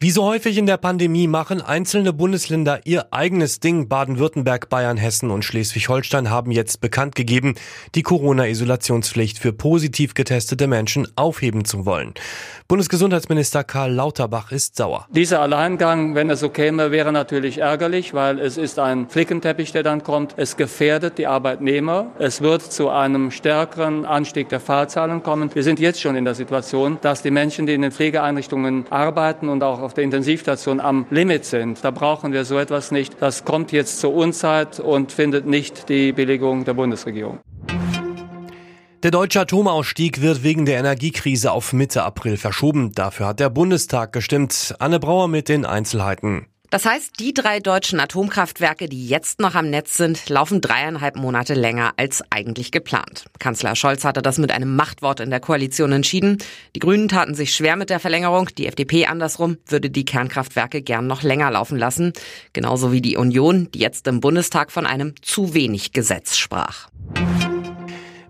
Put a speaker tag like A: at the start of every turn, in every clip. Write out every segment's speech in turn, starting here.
A: Wie so häufig in der Pandemie machen einzelne Bundesländer ihr eigenes Ding. Baden-Württemberg, Bayern, Hessen und Schleswig-Holstein haben jetzt bekannt gegeben, die Corona-Isolationspflicht für positiv getestete Menschen aufheben zu wollen. Bundesgesundheitsminister Karl Lauterbach ist sauer.
B: Dieser Alleingang, wenn es so käme, wäre natürlich ärgerlich, weil es ist ein Flickenteppich, der dann kommt. Es gefährdet die Arbeitnehmer. Es wird zu einem stärkeren Anstieg der Fallzahlen kommen. Wir sind jetzt schon in der Situation, dass die Menschen, die in den Pflegeeinrichtungen arbeiten und auch auf der Intensivstation am Limit sind. Da brauchen wir so etwas nicht. Das kommt jetzt zur Unzeit und findet nicht die Billigung der Bundesregierung.
A: Der deutsche Atomausstieg wird wegen der Energiekrise auf Mitte April verschoben. Dafür hat der Bundestag gestimmt. Anne Brauer mit den Einzelheiten.
C: Das heißt, die drei deutschen Atomkraftwerke, die jetzt noch am Netz sind, laufen dreieinhalb Monate länger als eigentlich geplant. Kanzler Scholz hatte das mit einem Machtwort in der Koalition entschieden. Die Grünen taten sich schwer mit der Verlängerung. Die FDP andersrum würde die Kernkraftwerke gern noch länger laufen lassen. Genauso wie die Union, die jetzt im Bundestag von einem zu wenig Gesetz sprach.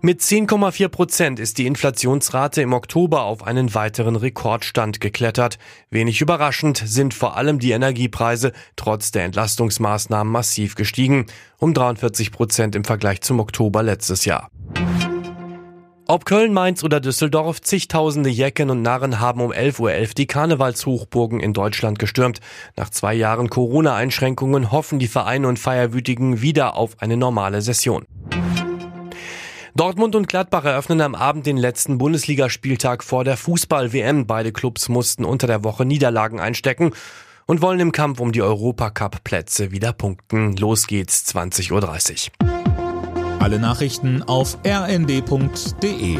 A: Mit 10,4 Prozent ist die Inflationsrate im Oktober auf einen weiteren Rekordstand geklettert. Wenig überraschend sind vor allem die Energiepreise trotz der Entlastungsmaßnahmen massiv gestiegen, um 43 Prozent im Vergleich zum Oktober letztes Jahr. Ob Köln, Mainz oder Düsseldorf, zigtausende Jecken und Narren haben um 11.11 Uhr .11 die Karnevalshochburgen in Deutschland gestürmt. Nach zwei Jahren Corona-Einschränkungen hoffen die Vereine und Feierwütigen wieder auf eine normale Session. Dortmund und Gladbach eröffnen am Abend den letzten Bundesligaspieltag vor der Fußball-WM. Beide Clubs mussten unter der Woche Niederlagen einstecken und wollen im Kampf um die Europacup-Plätze wieder punkten. Los geht's 20.30 Uhr.
D: Alle Nachrichten auf rnd.de